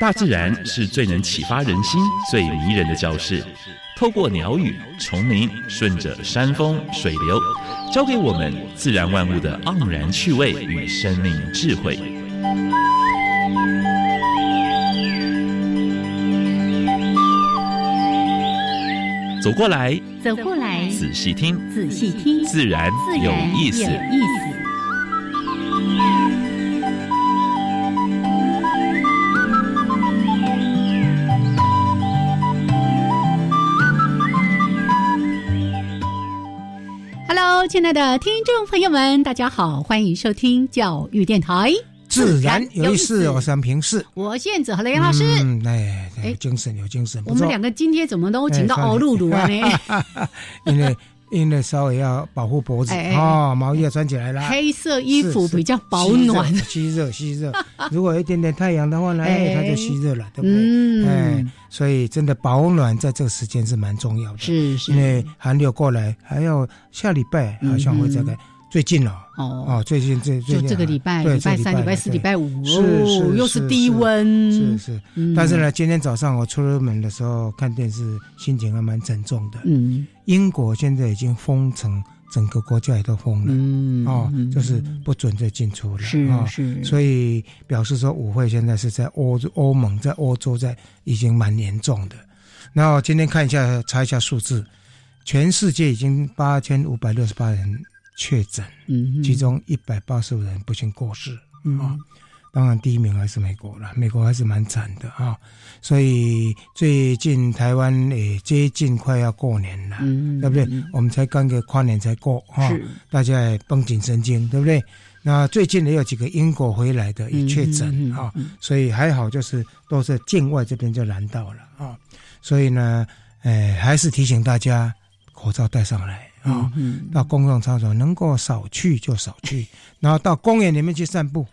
大自然是最能启发人心、最迷人的教室。透过鸟语、虫鸣，顺着山峰、水流，教给我们自然万物的盎然趣味与生命智慧。走过来，走过来，仔细听，仔细听，自然有意思。有意思。亲爱的听众朋友们，大家好，欢迎收听教育电台。自然有意思，我是平视。我现子和雷老师，嗯，哎，有精神，有精神。我们两个今天怎么都请到敖露露啊呢？因为因为稍微要保护脖子啊，毛衣要穿起来啦。黑色衣服比较保暖，吸热吸热。如果一点点太阳的话呢，哎，它就吸热了，对不对？哎，所以真的保暖在这个时间是蛮重要的。是是，因为寒流过来，还要下礼拜好像会这个。最近了哦哦，最近这就这个礼拜，礼拜三、礼拜四、礼拜五，是又是低温，是是。但是呢，今天早上我出了门的时候看电视，心情还蛮沉重的。嗯，英国现在已经封城，整个国家也都封了，嗯哦，就是不准再进出了，是是。所以表示说，舞会现在是在欧欧盟，在欧洲在已经蛮严重的。然后今天看一下，查一下数字，全世界已经八千五百六十八人。确诊，嗯，其中一百八十五人不幸过世啊。当然，第一名还是美国了，美国还是蛮惨的啊。所以最近台湾也接近快要过年了，对不对？我们才刚个跨年才过啊，大家也绷紧神经，对不对？那最近也有几个英国回来的也确诊啊，所以还好，就是都是境外这边就拦到了啊。所以呢，哎，还是提醒大家口罩戴上来。啊，到公共场所能够少去就少去，然后到公园里面去散步。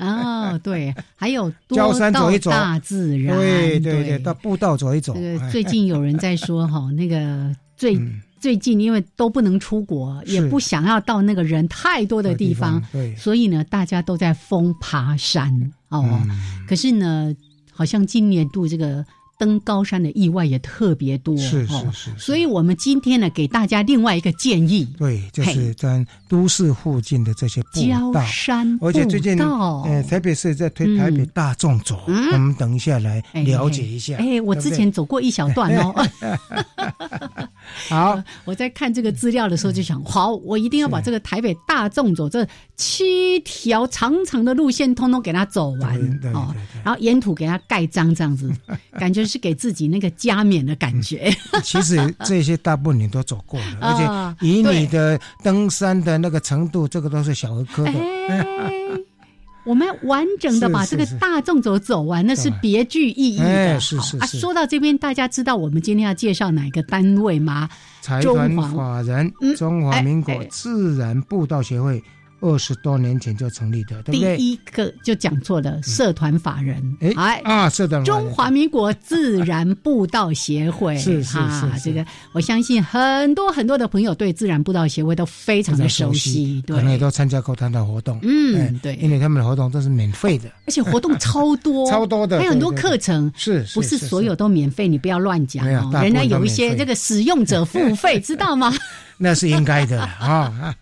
哦，对，还有郊 山走一走，大自然。对对对，到步道走一走。这个最近有人在说哈，那个最最近因为都不能出国，也不想要到那个人太多的地方，对，所以呢，大家都在疯爬山哦。可是呢，好像今年度这个。登高山的意外也特别多，是是是，所以我们今天呢，给大家另外一个建议，对，就是在都市附近的这些步道，山而且最近呃，台北市在推台北大众走，我们等一下来了解一下。哎，我之前走过一小段哦。好，我在看这个资料的时候就想，好，我一定要把这个台北大众走这七条长长的路线通通给它走完哦，然后沿途给它盖章，这样子，感觉是给自己那个加冕的感觉。其实这些大部分你都走过了，而且以你的登山的那个程度，这个都是小儿科的。我们完整的把这个大众走走完，那是别具意义的。是是啊，说到这边，大家知道我们今天要介绍哪个单位吗？财团法人中华民国自然步道协会。二十多年前就成立的，对不对？第一个就讲错了，社团法人，哎啊，社团中华民国自然步道协会，是是是，这个我相信很多很多的朋友对自然步道协会都非常的熟悉，可能也都参加过他的活动，嗯，对，因为他们的活动都是免费的，而且活动超多，超多的，还有很多课程，是，不是所有都免费？你不要乱讲哦，人家有一些这个使用者付费，知道吗？那是应该的 啊！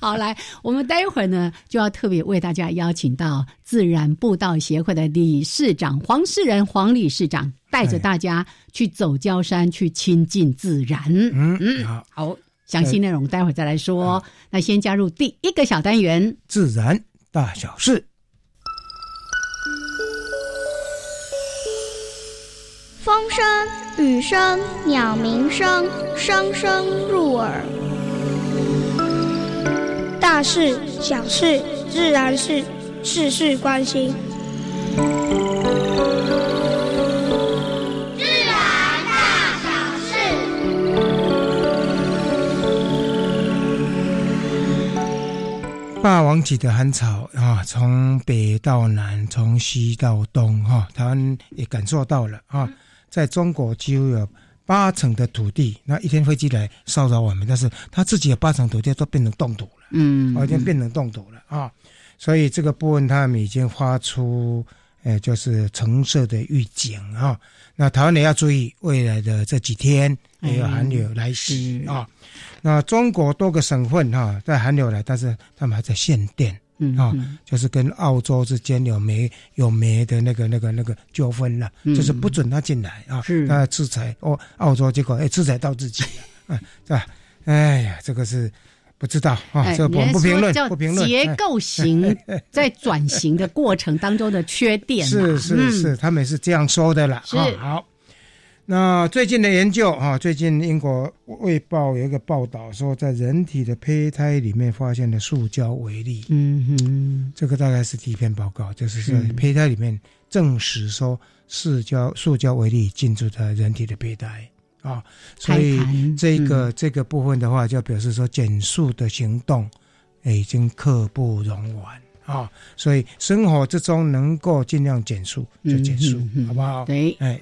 好，来，我们待会儿呢，就要特别为大家邀请到自然步道协会的理事长黄世仁黄理事长，带着大家去走焦山，去亲近自然。嗯嗯，好，好，详细内容待会儿再来说。那先加入第一个小单元：自然大小事。风声、雨声、鸟鸣声，声声入耳。大事、小事、自然事，事事关心。自然大小事。霸王级的寒潮啊，从北到南，从西到东，哈，台湾也感受到了啊。在中国几乎有八成的土地，那一天飞机来骚扰我们，但是他自己有八成土地都变成冻土了，嗯，已经变成冻土了啊，所以这个部分他们已经发出呃，就是橙色的预警啊。那台湾也要注意，未来的这几天也有寒流来袭啊。那中国多个省份哈在寒流来，但是他们还在限电啊，就是跟澳洲之间有煤有煤的那个那个那个纠纷了，就是不准他进来啊。那制裁哦，澳洲结果哎制裁到自己了，啊，是吧？哎呀，这个是。不知道啊，这我不评论，不评论。结构型 在转型的过程当中的缺点，是是是，他们是这样说的了。啊好，那最近的研究啊，最近英国卫报有一个报道说，在人体的胚胎里面发现了塑胶微粒。嗯哼，这个大概是第一篇报告，就是在胚胎里面证实说，塑胶塑胶微粒进入的人体的胚胎。啊，所以这个这个部分的话，就表示说减速的行动已经刻不容缓啊。所以生活之中能够尽量减速就减速，好不好？对，哎，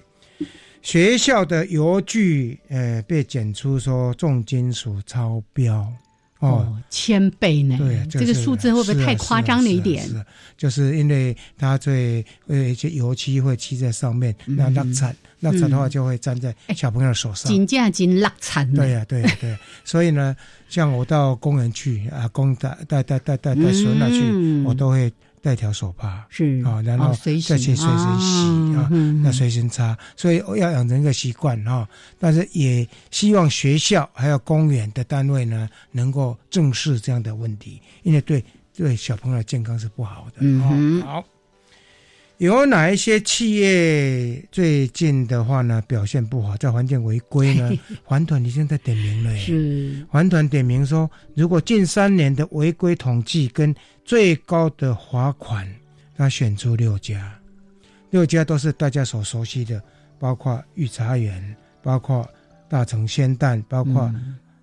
学校的邮具呃被检出说重金属超标。哦，千倍呢？对，这个数字会不会太夸张了一点？是，就是因为它最呃一些油漆会漆在上面，那落惨，落惨的话就会粘在小朋友手上。金价金落惨。对呀，对呀，对。所以呢，像我到公园去啊，公带带带带带带孙那去，我都会。带条手帕是啊，然后再去随身洗啊，那随身擦，所以要养成一个习惯哈。但是也希望学校还有公园的单位呢，能够正视这样的问题，因为对对小朋友的健康是不好的哦。好。有哪一些企业最近的话呢表现不好，在环境违规呢？环团已经在点名了，是。环团点名说，如果近三年的违规统计跟最高的罚款，他选出六家，六家都是大家所熟悉的，包括御茶园，包括大成鲜蛋，包括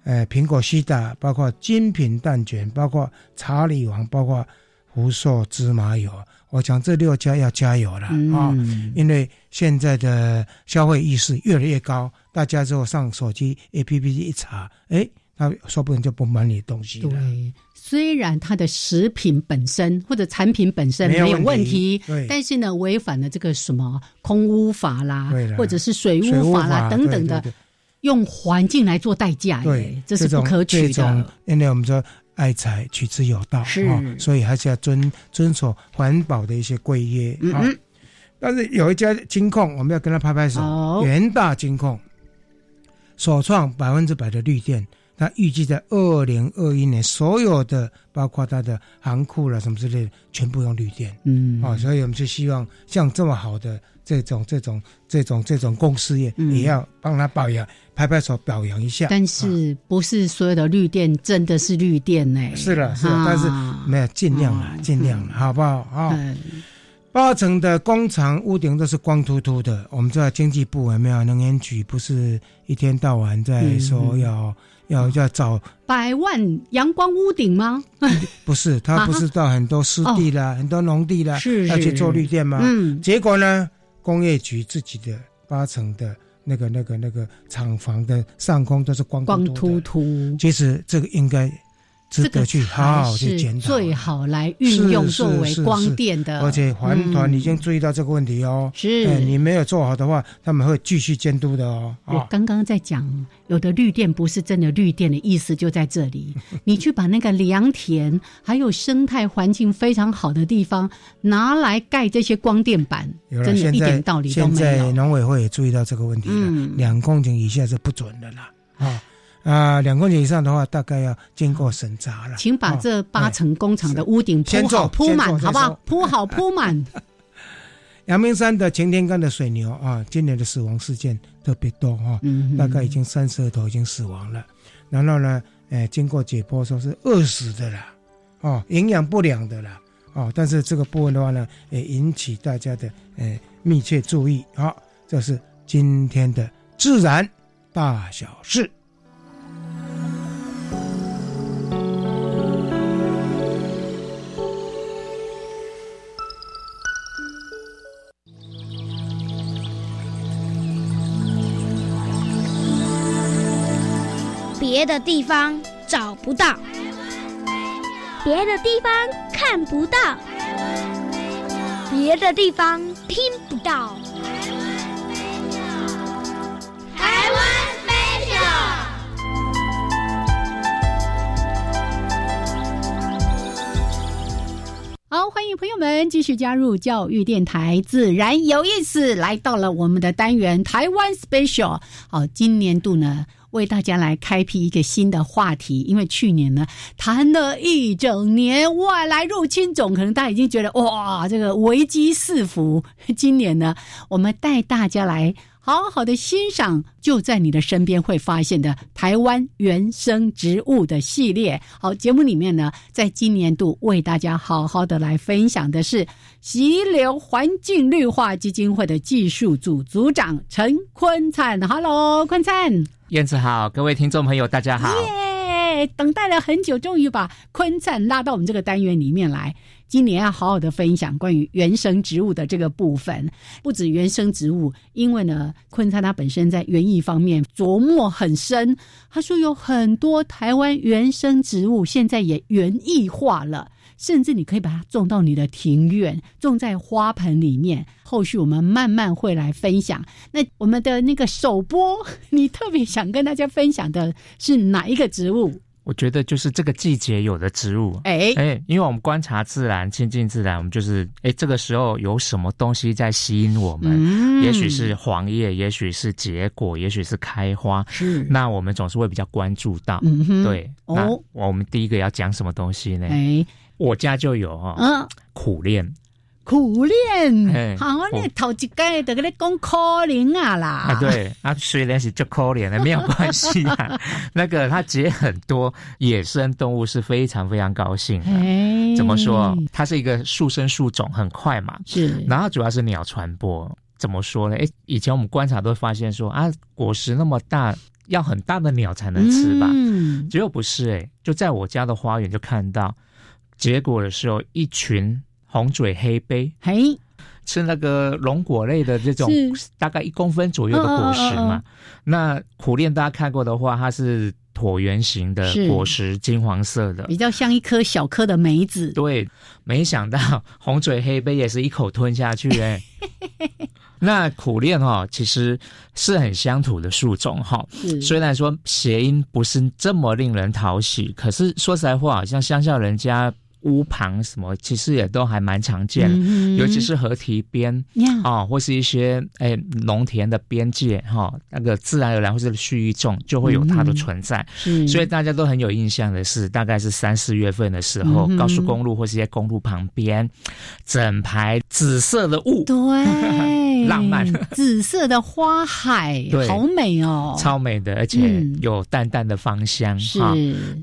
呃苹果西打，包括精品蛋卷，包括查理王，包括福寿芝麻油。我讲这六家要加油了啊！因为现在的消费意识越来越高，大家之后上手机 APP 一查，哎，他说不定就不买你东西了。对，虽然它的食品本身或者产品本身没有问题，但是呢，违反了这个什么空污法啦，或者是水污法啦等等的，用环境来做代价，对，这是不可取的。因为我们说。爱财取之有道，是，所以还是要遵遵守环保的一些规约啊。但是有一家金控，我们要跟他拍拍手，元大金控首创百分之百的绿电，它预计在二零二一年，所有的包括它的航库了什么之类的，全部用绿电。嗯，啊，所以我们就希望像这么好的这种这种这种这种公司业，也要帮他保养。拍拍手表扬一下，但是不是所有的绿电真的是绿电呢？是了，是了，但是没有尽量了，尽量了，好不好啊？八成的工厂屋顶都是光秃秃的。我们知道经济部有没有能源局？不是一天到晚在说要要要找百万阳光屋顶吗？不是，他不是到很多湿地啦、很多农地啦，要去做绿电吗？嗯，结果呢，工业局自己的八层的。那个、那个、那个厂房的上空都是光光秃秃，其实这个应该。值得去好好去检讨，最好来运用作为光电的。而且环团已经注意到这个问题哦，是，你没有做好的话，他们会继续监督的哦。我刚刚在讲，有的绿电不是真的绿电的意思就在这里。你去把那个良田还有生态环境非常好的地方拿来盖这些光电板，真的一点道理都没有。现在农委会也注意到这个问题了，两公顷以下是不准的啦啊。啊，两公斤以上的话，大概要经过审查了。请把这八层工厂的屋顶铺好铺满，好不好？铺好 铺满。阳明山的擎天岗的水牛啊，今年的死亡事件特别多哈，大概已经三十二头已经死亡了。然后呢，呃，经过解剖说是饿死的啦，哦，营养不良的啦，哦，但是这个部分的话呢，也引起大家的呃密切注意。好，这是今天的自然大小事。的地方找不到，别的地方看不到，别的地方听不到。好，欢迎朋友们继续加入教育电台，自然有意思。来到了我们的单元台湾 special。好，今年度呢？为大家来开辟一个新的话题，因为去年呢谈了一整年外来入侵种，可能大家已经觉得哇，这个危机四伏。今年呢，我们带大家来好好的欣赏就在你的身边会发现的台湾原生植物的系列。好，节目里面呢，在今年度为大家好好的来分享的是溪流环境绿化基金会的技术组组长陈坤灿。Hello，坤灿。燕子好，各位听众朋友，大家好！耶，等待了很久，终于把坤灿拉到我们这个单元里面来。今年要好好的分享关于原生植物的这个部分，不止原生植物，因为呢，昆灿他本身在园艺方面琢磨很深。他说有很多台湾原生植物现在也园艺化了。甚至你可以把它种到你的庭院，种在花盆里面。后续我们慢慢会来分享。那我们的那个首播，你特别想跟大家分享的是哪一个植物？我觉得就是这个季节有的植物。哎哎，因为我们观察自然、亲近自然，我们就是哎，这个时候有什么东西在吸引我们？嗯，也许是黄叶，也许是结果，也许是开花。是，那我们总是会比较关注到。嗯哼，对。那我们第一个要讲什么东西呢？哎。我家就有哈，嗯，苦练，苦练，好，你头一盖得跟你讲可怜啊啦，啊对，啊虽然是就可怜的，没有关系啊，那个它结很多野生动物是非常非常高兴的，怎么说？它是一个树生树种很快嘛，是，然后主要是鸟传播，怎么说呢？哎，以前我们观察都发现说啊，果实那么大，要很大的鸟才能吃吧？嗯，结果不是哎，就在我家的花园就看到。结果的时候，一群红嘴黑杯，嘿，吃那个龙果类的这种，大概一公分左右的果实嘛。那苦练大家看过的话，它是椭圆形的果实，金黄色的，比较像一颗小颗的梅子。对，没想到红嘴黑杯也是一口吞下去哎。那苦练哈，其实是很乡土的树种哈。虽然说谐音不是这么令人讨喜，可是说实在话，像乡下人家。屋旁什么其实也都还蛮常见，尤其是河堤边啊，或是一些哎农田的边界哈，那个自然而然或是蓄意种就会有它的存在。所以大家都很有印象的是，大概是三四月份的时候，高速公路或是一些公路旁边，整排紫色的雾，对，浪漫，紫色的花海，对，好美哦，超美的，而且有淡淡的芳香。是，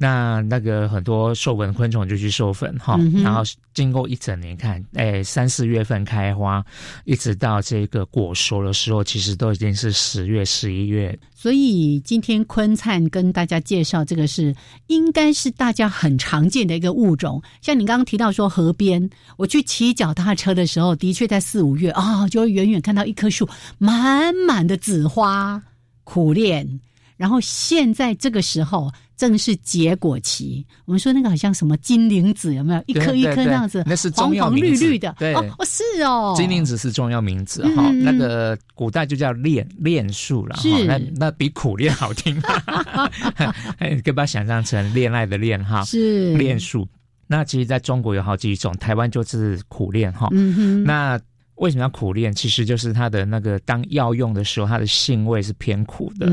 那那个很多授粉昆虫就去授粉。哈，然后经过一整年看，哎，三四月份开花，一直到这个果熟的时候，其实都已经是十月、十一月。所以今天坤灿跟大家介绍这个是，应该是大家很常见的一个物种。像你刚刚提到说河边，我去骑脚踏车的时候，的确在四五月啊，就会远远看到一棵树满满的紫花苦练。然后现在这个时候正是结果期，我们说那个好像什么金铃子有没有？一颗一颗那样子，那是黄黄绿绿的，对。哦是哦，金铃子是重要名字哈，那个古代就叫炼炼树了哈，那那比苦练好听，可以把它想象成恋爱的恋哈，是。炼树。那其实在中国有好几种，台湾就是苦练哈，嗯哼，那。为什么要苦练？其实就是它的那个当药用的时候，它的性味是偏苦的。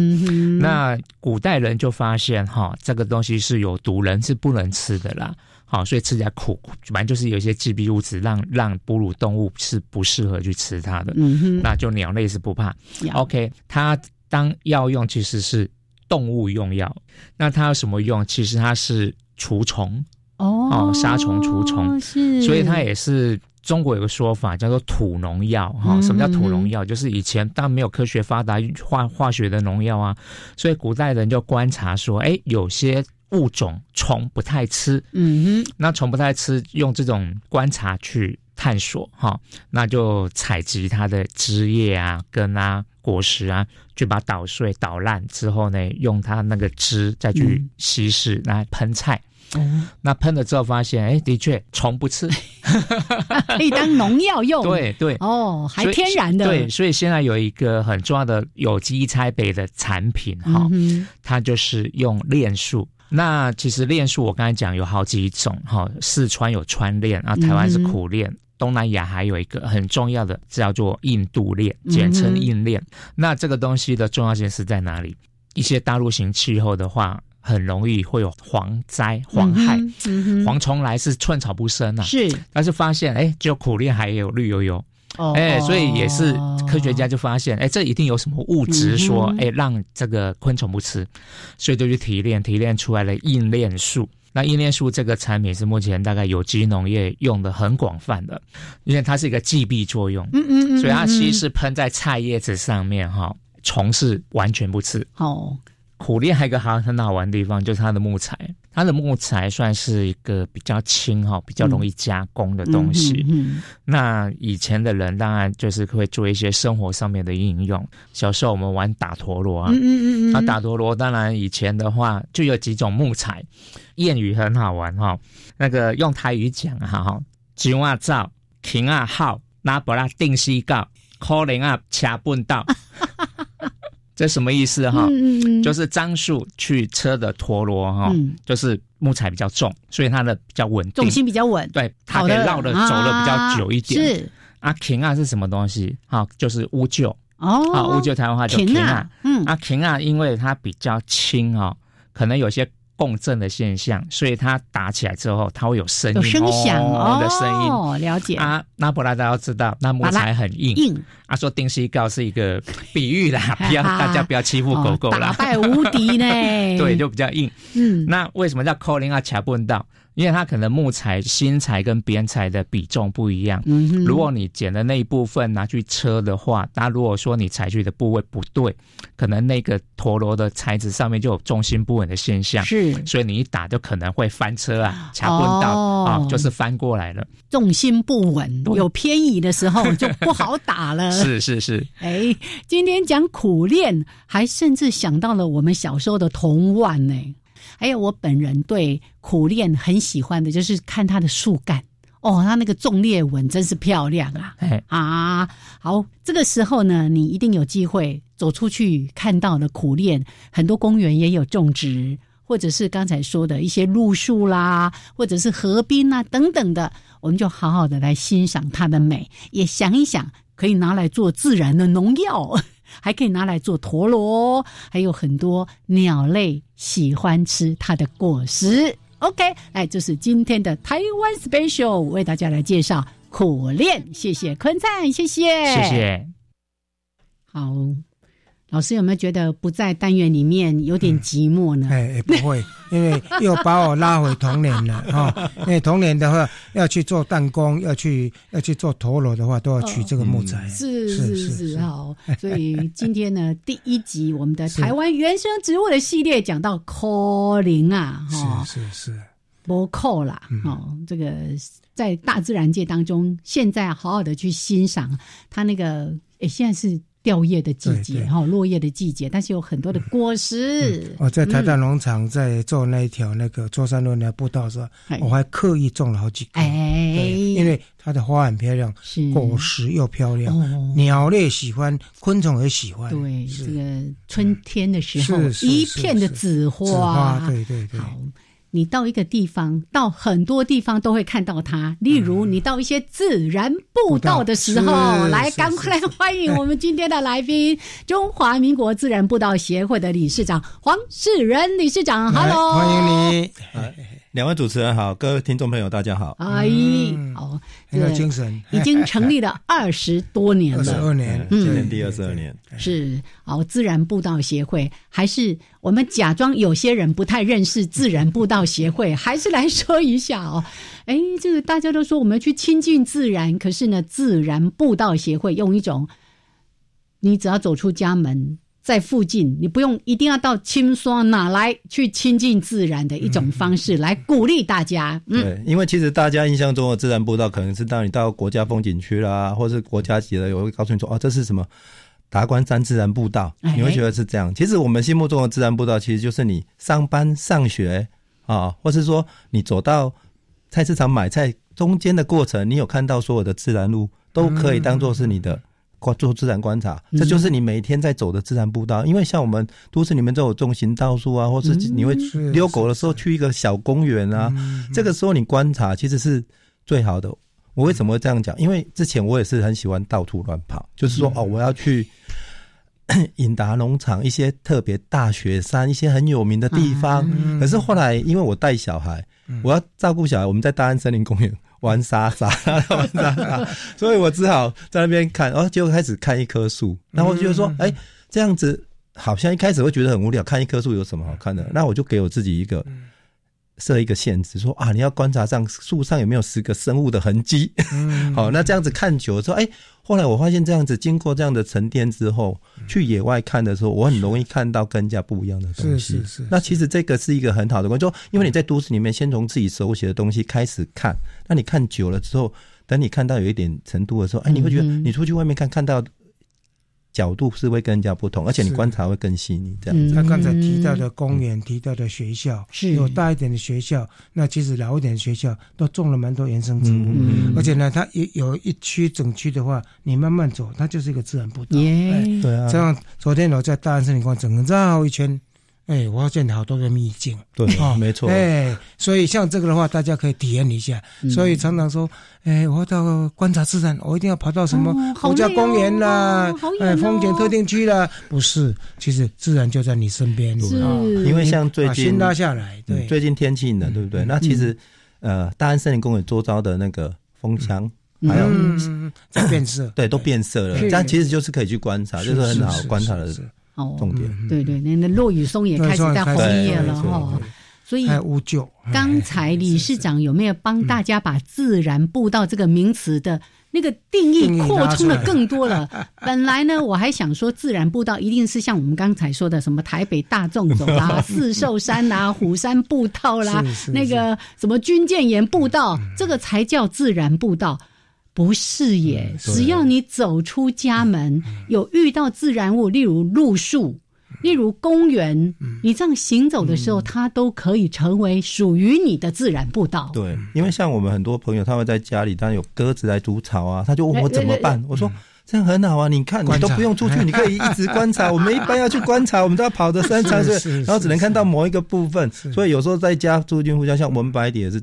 那古代人就发现哈，这个东西是有毒，人是不能吃的啦。好，所以吃起来苦，反正就是有一些致病物质，让让哺乳动物是不适合去吃它的。嗯哼，那就鸟类是不怕。OK，它当药用其实是动物用药。那它有什么用？其实它是除虫哦，杀虫除虫是，所以它也是。中国有个说法叫做土农药，哈，什么叫土农药？就是以前当然没有科学发达化化学的农药啊，所以古代人就观察说，哎，有些物种虫不太吃，嗯哼，那虫不太吃，用这种观察去探索，哈，那就采集它的枝叶啊、根啊、果实啊，就把捣碎、捣烂之后呢，用它那个汁再去稀释来喷菜。哦，那喷了之后发现，哎，的确虫不吃，可以当农药用。对对，哦，还天然的。对，所以现在有一个很重要的有机栽培的产品哈，它就是用链树。那其实链树我刚才讲有好几种哈，四川有川链啊，台湾是苦链，东南亚还有一个很重要的叫做印度链，简称印链。那这个东西的重要性是在哪里？一些大陆型气候的话。很容易会有蝗灾、蝗害，蝗虫来是寸草不生啊。是，但是发现哎，只有苦力还有绿油油，哎，所以也是科学家就发现，哎，这一定有什么物质说，哎，让这个昆虫不吃，所以就去提炼，提炼出来了硬链树。那硬链树这个产品是目前大概有机农业用的很广泛的，因为它是一个寄避作用，嗯嗯嗯，所以它其实是喷在菜叶子上面哈，虫是完全不吃。哦。苦力还有一个好很好玩的地方，就是它的木材，它的木材算是一个比较轻哈，比较容易加工的东西。那以前的人当然就是会做一些生活上面的应用。小时候我们玩打陀螺啊，嗯嗯嗯那打陀螺当然以前的话就有几种木材，谚语很好玩哈。那个用台语讲哈哈，金啊造，停啊号，拉布拉定西告，可能啊掐笨道。这什么意思哈？就是樟树去车的陀螺哈，就是木材比较重，所以它的比较稳定，重心比较稳。对，它可以绕的走的比较久一点。是啊，琴啊是什么东西？好，就是乌桕哦。啊，乌桕台湾话叫琴啊。嗯，啊琴啊，因为它比较轻哦，可能有些。共振的现象，所以它打起来之后，它会有声音，有声响哦的声音。哦，了解啊。那布拉达要知道，那木材很硬。硬。啊，说丁西告是一个比喻啦，不要大家不要欺负狗狗啦。打败无敌呢。对，就比较硬。嗯。那为什么叫 calling 啊？卡不到？因为它可能木材新材跟边材的比重不一样。嗯如果你剪的那一部分拿去车的话，那如果说你采取的部位不对，可能那个陀螺的材质上面就有重心不稳的现象。是。所以你一打就可能会翻车啊，卡不到啊，就是翻过来了。重心不稳，有偏移的时候就不好打了。是是是。哎，今天讲苦练，还甚至想到了我们小时候的童玩呢。还有我本人对苦练很喜欢的，就是看它的树干哦，它那个纵裂纹真是漂亮啊！啊，好，这个时候呢，你一定有机会走出去看到了苦练，很多公园也有种植，或者是刚才说的一些路树啦，或者是河滨啊等等的，我们就好好的来欣赏它的美，也想一想可以拿来做自然的农药。还可以拿来做陀螺，还有很多鸟类喜欢吃它的果实。OK，哎，这是今天的台湾 Special，为大家来介绍苦练。谢谢坤灿，谢谢，谢谢。好。老师有没有觉得不在单元里面有点寂寞呢？哎，不会，因为又把我拉回童年了 哈。因为童年的话，要去做弹弓，要去要去做陀螺的话，都要取这个木材。是是是，好。所以今天呢，第一集我们的台湾原生植物的系列讲到柯林啊，哈，是是是，不扣啦，哦，这个在大自然界当中，现在好好的去欣赏它那个，哎，现在是。掉叶的季节哈，落叶的季节，但是有很多的果实。我在台大农场在做那一条那个中山路那步道时候，我还刻意种了好几棵，因为它的花很漂亮，果实又漂亮，鸟类喜欢，昆虫也喜欢。对，这个春天的时候，一片的紫花，对对对。你到一个地方，到很多地方都会看到它。例如，你到一些自然步道的时候，来，赶快来欢迎我们今天的来宾——中华民国自然步道协会的理事长黄世仁理事长。Hello，欢迎你。两位主持人好，各位听众朋友大家好。哎，好，很有精神。已经成立了二十多年了，二十二年，今年第二十二年。是，好，自然步道协会，还是我们假装有些人不太认识自然步道协会，还是来说一下哦。哎，这个大家都说我们要去亲近自然，可是呢，自然步道协会用一种，你只要走出家门。在附近，你不用一定要到青霜哪来去亲近自然的一种方式来鼓励大家。对，因为其实大家印象中的自然步道，可能是当你到国家风景区啦，或是国家级的，有会告诉你说，哦，这是什么达官山自然步道，你会觉得是这样。其实我们心目中的自然步道，其实就是你上班上学啊，或是说你走到菜市场买菜中间的过程，你有看到所有的自然路，都可以当做是你的观做自然观察，这就是你每天在走的自然步道。因为像我们都市里面都有种行道树啊，或是你会遛狗的时候去一个小公园啊，这个时候你观察其实是最好的。我为什么会这样讲？因为之前我也是很喜欢到处乱跑，就是说哦，我要去 引达农场一些特别大雪山一些很有名的地方。可是后来因为我带小孩，我要照顾小孩，我们在大安森林公园玩沙沙，玩沙沙，所以我只好在那边看。哦，结果开始看一棵树，然后我就说，哎，这样子好像一开始会觉得很无聊，看一棵树有什么好看的？那我就给我自己一个。设一个限制，说啊，你要观察上树上有没有十个生物的痕迹。好，那这样子看久了之后，哎，后来我发现这样子经过这样的沉淀之后，去野外看的时候，我很容易看到更加不一样的东西。是是是。那其实这个是一个很好的观，就因为你在都市里面先从自己手写的东西开始看，那你看久了之后，等你看到有一点程度的时候，哎，你会觉得你出去外面看看到。角度是会跟人家不同，而且你观察会更细腻。这样，他刚才提到的公园、提到的学校，有大一点的学校，那其实老一点的学校都种了蛮多原生植物。而且呢，它有有一区整区的话，你慢慢走，它就是一个自然步道。对啊，这样昨天我在大安森林公园整个绕一圈。哎，我发现好多个秘境，对，没错。哎，所以像这个的话，大家可以体验一下。所以常常说，哎，我到观察自然，我一定要跑到什么国家公园啦，哎，风景特定区啦，不是，其实自然就在你身边。是，因为像最近先拉下来，对，最近天气冷，对不对？那其实，呃，大安森林公园周遭的那个风墙还有变色，对，都变色了。这样其实就是可以去观察，就是很好观察的。哦，重点对对，那那落雨松也开始在红叶了哈，所以无救。刚才理事长有没有帮大家把“自然步道”这个名词的那个定义扩充的更多了？本来呢，我还想说，自然步道一定是像我们刚才说的什么台北大众走啦、四寿山啦、虎山步道啦，那个什么军舰岩步道，这个才叫自然步道。不是耶，只要你走出家门，有遇到自然物，例如路树，例如公园，你这样行走的时候，它都可以成为属于你的自然步道。对，因为像我们很多朋友，他会在家里，当然有鸽子来筑巢啊，他就问我怎么办？我说这样很好啊，你看你都不用出去，你可以一直观察。我们一般要去观察，我们都要跑的山长是，然后只能看到某一个部分，所以有时候在家住进户家，像文白也是。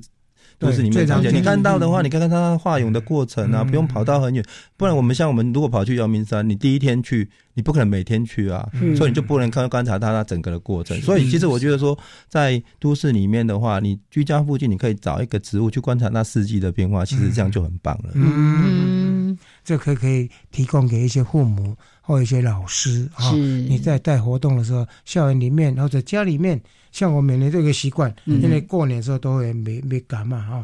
都是里面常见。你看到的话，你看看它化蛹的过程啊，不用跑到很远。不然我们像我们如果跑去阳明山，你第一天去，你不可能每天去啊，所以你就不能看观察它它整个的过程。所以其实我觉得说，在都市里面的话，你居家附近你可以找一个植物去观察那四季的变化，其实这样就很棒了。嗯，这可可以提供给一些父母或一些老师啊，你在带活动的时候，校园里面或者家里面。像我每年这个习惯，因为过年的时候都会没没赶嘛哈，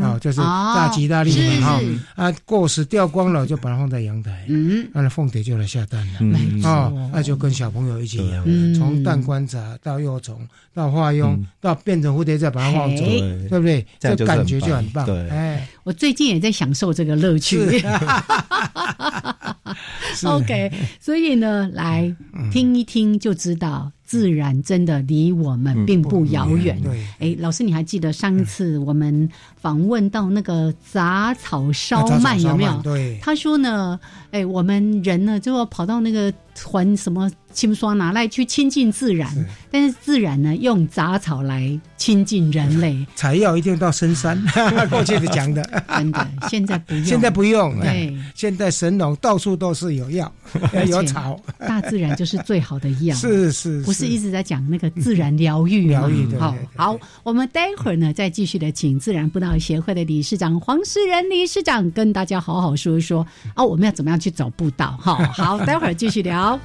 啊就是大吉大利嘛哈，啊过时掉光了就把它放在阳台，那凤蝶就来下蛋了，啊那就跟小朋友一起养，从蛋观察到幼虫到化蛹到变成蝴蝶再把它放走，对不对？这感觉就很棒。哎，我最近也在享受这个乐趣。OK，所以呢，来听一听就知道。自然真的离我们并不遥远。哎，老师，你还记得上一次我们访问到那个杂草烧麦有没有？对，他说呢，哎，我们人呢就要跑到那个还什么？清刷拿来去亲近自然，但是自然呢用杂草来亲近人类。采药一定到深山，过去的讲的，真的，现在不用，现在不用。对，现在神农到处都是有药，有草，大自然就是最好的药。是是，不是一直在讲那个自然疗愈疗愈的。好，好，我们待会儿呢再继续的请自然步道协会的理事长黄世仁理事长跟大家好好说一说哦，我们要怎么样去走步道？哈，好，待会儿继续聊。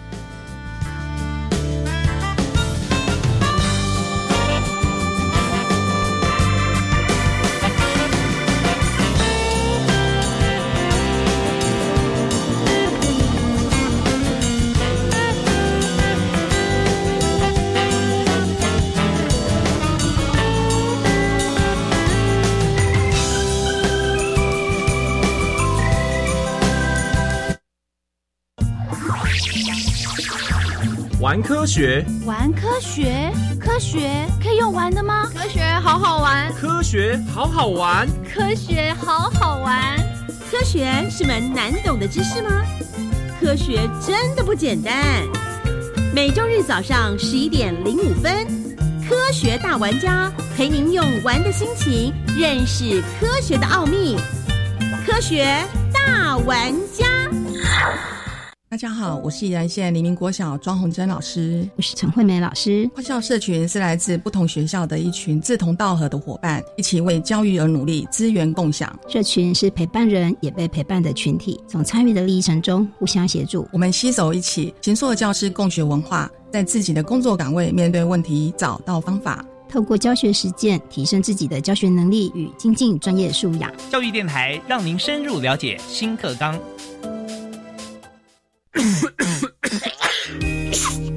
玩科学，玩科学，科学可以用玩的吗？科学好好玩，科学好好玩，科学好好玩。科学是门难懂的知识吗？科学真的不简单。每周日早上十一点零五分，科学大玩家陪您用玩的心情认识科学的奥秘。科学大玩家。大家好，我是宜兰县黎明国小庄红珍老师，我是陈惠美老师。欢校社群是来自不同学校的一群志同道合的伙伴，一起为教育而努力，资源共享。社群是陪伴人也被陪伴的群体，从参与的历程中互相协助。我们携手一起，形塑教师共学文化，在自己的工作岗位面对问题，找到方法，透过教学实践提升自己的教学能力与精进专业素养。教育电台让您深入了解新课纲。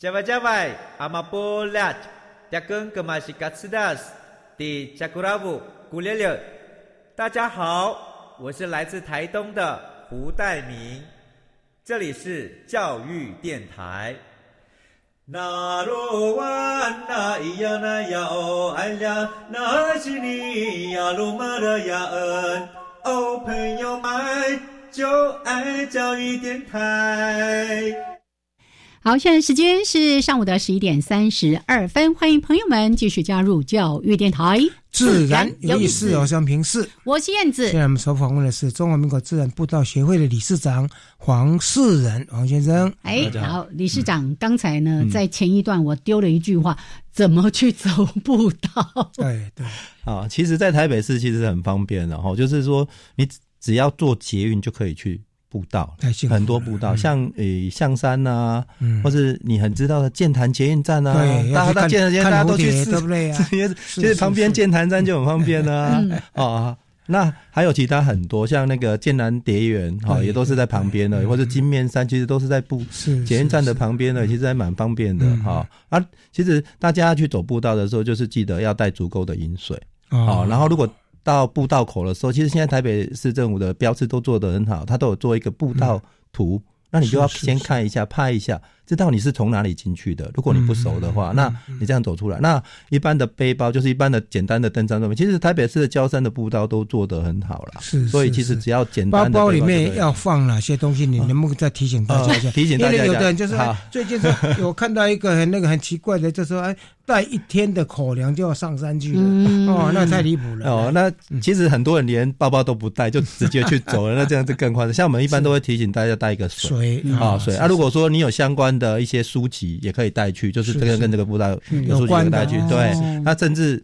Java Java, Amapolat, Jakun Kemasikatsidas, di Jakuravu, Gulele。大家好，我是来自台东的胡代明，这里是教育电台。那罗哇那咿呀那呀哦哎呀，那是你呀鲁玛的呀恩哦，朋友们就爱教育电台。好，现在时间是上午的十一点三十二分，欢迎朋友们继续加入教育电台，自然有意思，我是平视，我是燕子。现在我们所访问的是中华民国自然步道协会的理事长黄世仁黄先生。哎，好，理事长，刚才呢，在前一段我丢了一句话，怎么去走步道？对对，啊，其实，在台北市其实很方便的哈，就是说，你只要坐捷运就可以去。步道很多步道，像呃象山呐，或是你很知道的剑潭捷运站呐，大家到剑潭捷运大家都去试，对不对？其实旁边剑潭站就很方便啊。哦，那还有其他很多，像那个剑南蝶园哈，也都是在旁边的，或者金面山，其实都是在步捷运站的旁边的，其实还蛮方便的哈。啊，其实大家去走步道的时候，就是记得要带足够的饮水哦。然后如果到步道口的时候，其实现在台北市政府的标志都做得很好，它都有做一个步道图，那你就要先看一下、拍一下。知道你是从哪里进去的。如果你不熟的话，那你这样走出来，那一般的背包就是一般的简单的登山装备。其实台北市的郊山的步道都做得很好了，是。所以其实只要简单的包包里面要放哪些东西，你能不能再提醒大家一下？提醒大家。因为有的人就是最近是，我看到一个很那个很奇怪的，就说哎，带一天的口粮就要上山去了，哦，那太离谱了。哦，那其实很多人连包包都不带，就直接去走了，那这样就更夸张。像我们一般都会提醒大家带一个水啊水啊。如果说你有相关的一些书籍。也可以带去，就是这个跟这个步道有关的带去。对，那甚至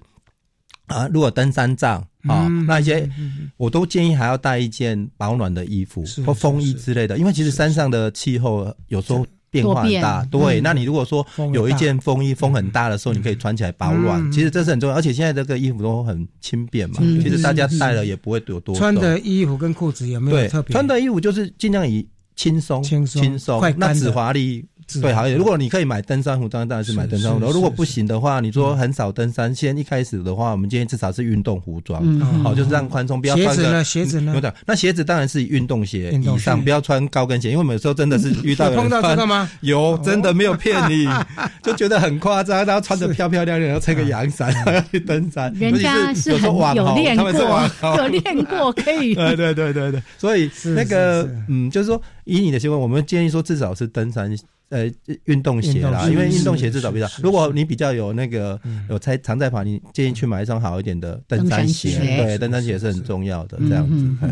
啊，如果登山杖啊，那一些我都建议还要带一件保暖的衣服或风衣之类的，因为其实山上的气候有时候变化很大。对，那你如果说有一件风衣，风很大的时候，你可以穿起来保暖。其实这是很重要，而且现在这个衣服都很轻便嘛，其实大家带了也不会有多。穿的衣服跟裤子有没有特别？穿的衣服就是尽量以轻松、轻松、轻松，那止滑力。对，好。如果你可以买登山服，当然当然是买登山服。如果不行的话，你说很少登山，先一开始的话，我们今天至少是运动服装，好，就是让宽松，不要穿个鞋子呢？有的，那鞋子当然是运动鞋以上，不要穿高跟鞋，因为有时候真的是遇到 碰到这个吗？有，真的没有骗你，就觉得很夸张。然后穿的漂漂亮亮，然后撑个阳伞要去登山，人家是很 有练过，有练过可以。对对对对对，所以那个嗯，就是说以你的习惯，我们建议说至少是登山。呃，运动鞋啦，因为运动鞋至少比较。如果你比较有那个有才常在跑，你建议去买一双好一点的登山鞋。对，登山鞋是很重要的。这样子。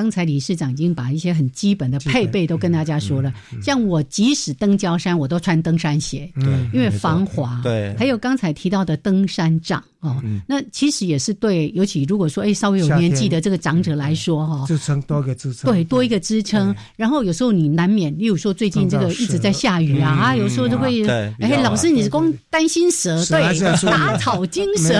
刚才理事长已经把一些很基本的配备都跟大家说了。像我即使登焦山，我都穿登山鞋，对，因为防滑。对。还有刚才提到的登山杖，哦。那其实也是对，尤其如果说哎稍微有年纪的这个长者来说哈，支撑多一个支撑，对，多一个支撑。然后有时候你难免，例如说最近这个一直在下雨啊，啊，有时候就会哎，老师你是光担心蛇，对，打草惊蛇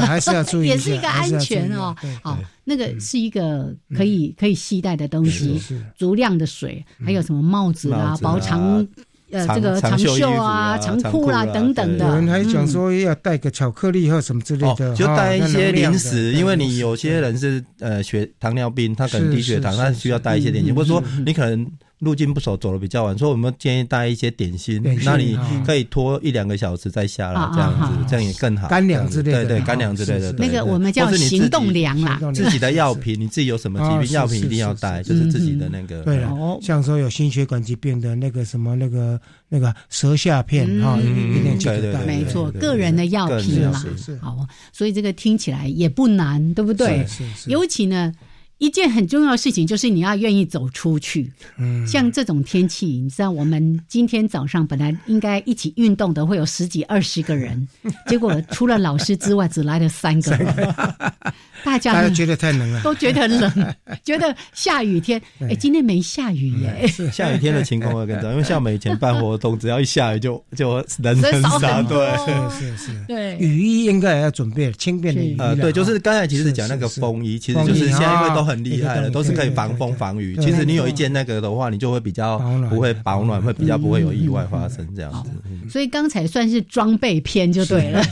也是一个安全哦。好，那个是一个可以可以携带的东西，足量的水，还有什么帽子啊，薄长。呃，这个长袖啊、长裤啦等等的，有人还讲说要带个巧克力或什么之类的，就带一些零食，因为你有些人是呃血糖尿病，他可能低血糖，他需要带一些点心，或者说你可能。路径不熟，走的比较晚，所以我们建议带一些点心，那你可以拖一两个小时再下来，这样子，这样也更好。干粮之类的，对对，干粮之类的。那个我们叫行动粮啦。自己的药品，你自己有什么疾病，药品一定要带，就是自己的那个。对了，像说有心血管疾病的那个什么那个那个舌下片哈，一定记得带。没错，个人的药品啦。好，所以这个听起来也不难，对不对？尤其呢。一件很重要的事情就是你要愿意走出去。嗯，像这种天气，你知道，我们今天早上本来应该一起运动的会有十几二十个人，结果除了老师之外，只来了三个人。大家大家觉得太冷了，都觉得冷，觉得下雨天。哎，今天没下雨耶。下雨天的情况会更糟，因为像我们以前办活动，只要一下雨就 就人很少。对，是是是。对，雨衣应该也要准备轻便的雨衣。呃，对，就是刚才其实讲那个风衣，其实就是现在因为都很厉害了，都是可以防风防雨。其实你有一件那个的话，你就会比较不会保暖，会比较不会有意外发生这样子。所以刚才算是装备篇就对了。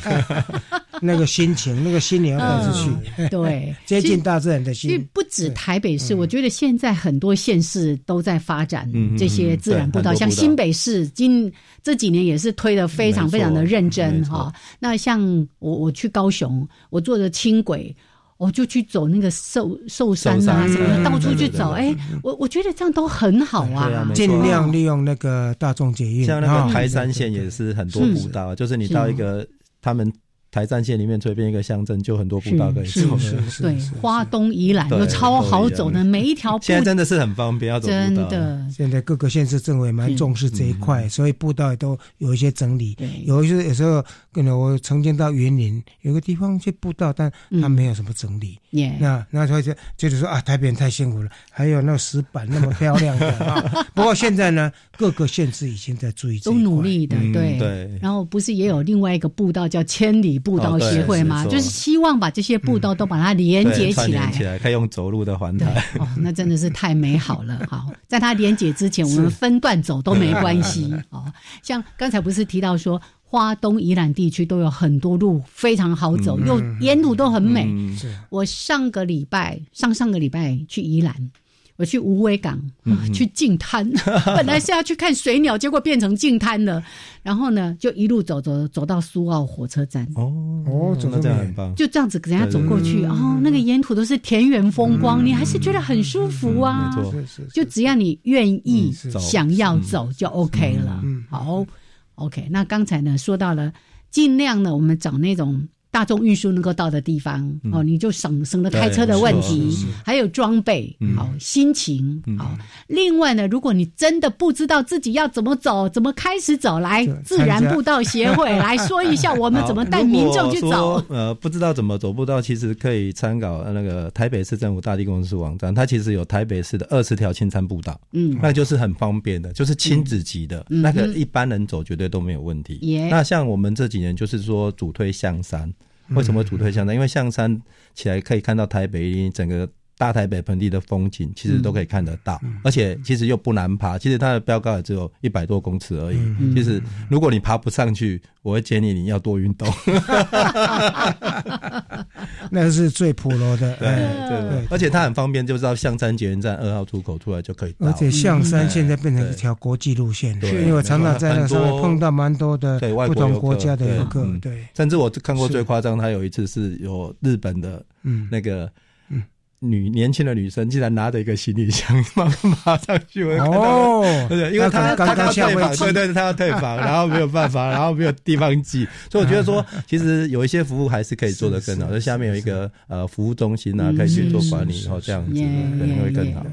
那个心情，那个心灵要带出去。对，接近大自然的心。不止台北市，我觉得现在很多县市都在发展这些自然步道，像新北市今这几年也是推的非常非常的认真哈。那像我我去高雄，我坐着轻轨，我就去走那个寿寿山啊什么的，到处去走。哎，我我觉得这样都很好啊。尽量利用那个大众捷运，像那个台山线也是很多步道，就是你到一个他们。台山县里面随便一个乡镇就很多步道可以走，对，花东宜兰有超好走的，每一条现在真的是很方便，要走真的。现在各个县市政委蛮重视这一块，所以步道也都有一些整理。有一些有时候，可能我曾经到云林有个地方去步道，但它没有什么整理。那那他就就是说啊，台北人太辛苦了，还有那个石板那么漂亮的啊。不过现在呢，各个县市已经在注意，都努力的，对对。然后不是也有另外一个步道叫千里。步道协会嘛，就是希望把这些步道都把它连接起来，起来可以用走路的环台。哦，那真的是太美好了。好，在它连接之前，我们分段走都没关系。哦，像刚才不是提到说，花东宜兰地区都有很多路非常好走，又沿途都很美。我上个礼拜、上上个礼拜去宜兰。我去无尾港，去净滩，本来是要去看水鸟，结果变成净滩了。然后呢，就一路走走走到苏澳火车站。哦哦，走的这样很棒。就这样子，人家走过去，哦，那个沿途都是田园风光，你还是觉得很舒服啊。没错，就只要你愿意、想要走，就 OK 了。好，OK。那刚才呢，说到了尽量呢，我们找那种。大众运输能够到的地方哦，你就省省了开车的问题，还有装备好，心情好。另外呢，如果你真的不知道自己要怎么走，怎么开始走，来自然步道协会来说一下，我们怎么带民众去走。呃，不知道怎么走步道，其实可以参考那个台北市政府大地公司网站，它其实有台北市的二十条青山步道，嗯，那就是很方便的，就是亲子级的，那个一般人走绝对都没有问题。那像我们这几年就是说主推象山。为什么主推象山？因为象山起来可以看到台北整个大台北盆地的风景，其实都可以看得到，而且其实又不难爬。其实它的标高也只有一百多公尺而已。其实如果你爬不上去，我会建议你要多运动。那是最普罗的，对对对，而且它很方便，就知道象山捷运站二号出口出来就可以。而且象山现在变成一条国际路线，因为我常常在那上面碰到蛮多的不同国家的游客。对，甚至我看过最夸张，他有一次是有日本的那个。女年轻的女生竟然拿着一个行李箱慢慢爬上去，哦，对，因为她她要退房，对对，她要退房，然后没有办法，然后没有地方寄，所以我觉得说，其实有一些服务还是可以做得更好。就下面有一个呃服务中心啊，可以去做管理，然后这样子可能会更好。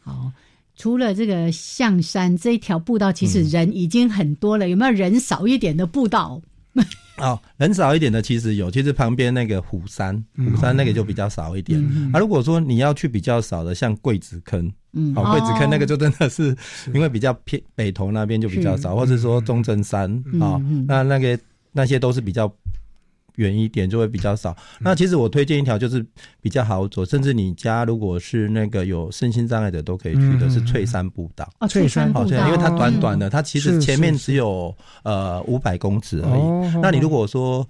好，除了这个象山这一条步道，其实人已经很多了，有没有人少一点的步道？哦，人少一点的其实有，其实旁边那个虎山，虎山那个就比较少一点。啊，如果说你要去比较少的，像桂子坑，嗯，哦，桂子坑那个就真的是因为比较偏北头那边就比较少，或者说中正山啊，那那个那些都是比较。远一点就会比较少。那其实我推荐一条就是比较好走，甚至你家如果是那个有身心障碍的都可以去的，是翠山步道。啊，翠山步道，因为它短短的，它其实前面只有呃五百公尺而已。那你如果说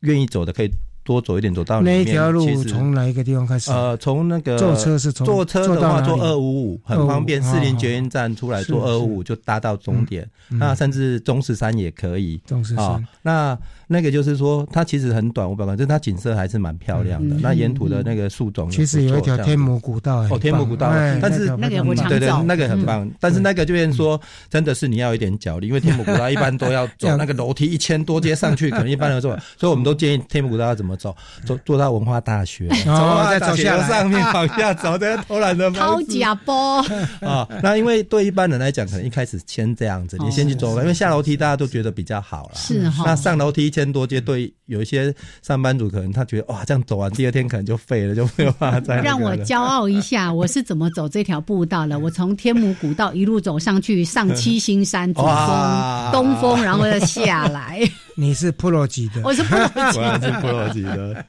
愿意走的，可以。多走一点，走到那一条路从哪一个地方开始？呃，从那个坐车是从坐车的话，坐二五五很方便，四零捷运站出来坐二五五就搭到终点。那甚至中石山也可以。中石山。那那个就是说，它其实很短，五百公但是它景色还是蛮漂亮的。那沿途的那个树种，其实有一条天母古道，哦，天母古道，但是那个我常对对，那个很棒。但是那个就变说，真的是你要有点脚力，因为天母古道 一般都要走那个楼梯一千多阶上去，可能一般人做，所以我们都建议天母古道要怎么走，走坐。到文化大学，走再走下上面往下走，这偷懒的掏假包啊！那因为对一般人来讲，可能一开始先这样子，你先去走吧，因为下楼梯大家都觉得比较好了。是哈。那上楼梯一千多阶，对有一些上班族可能他觉得哇，这样走完第二天可能就废了，就没有办法再。让我骄傲一下，我是怎么走这条步道的？我从天母古道一路走上去，上七星山 主峰、东峰，然后再下来。你是 pro 级的，我是 pro 级的，是 pro 级的。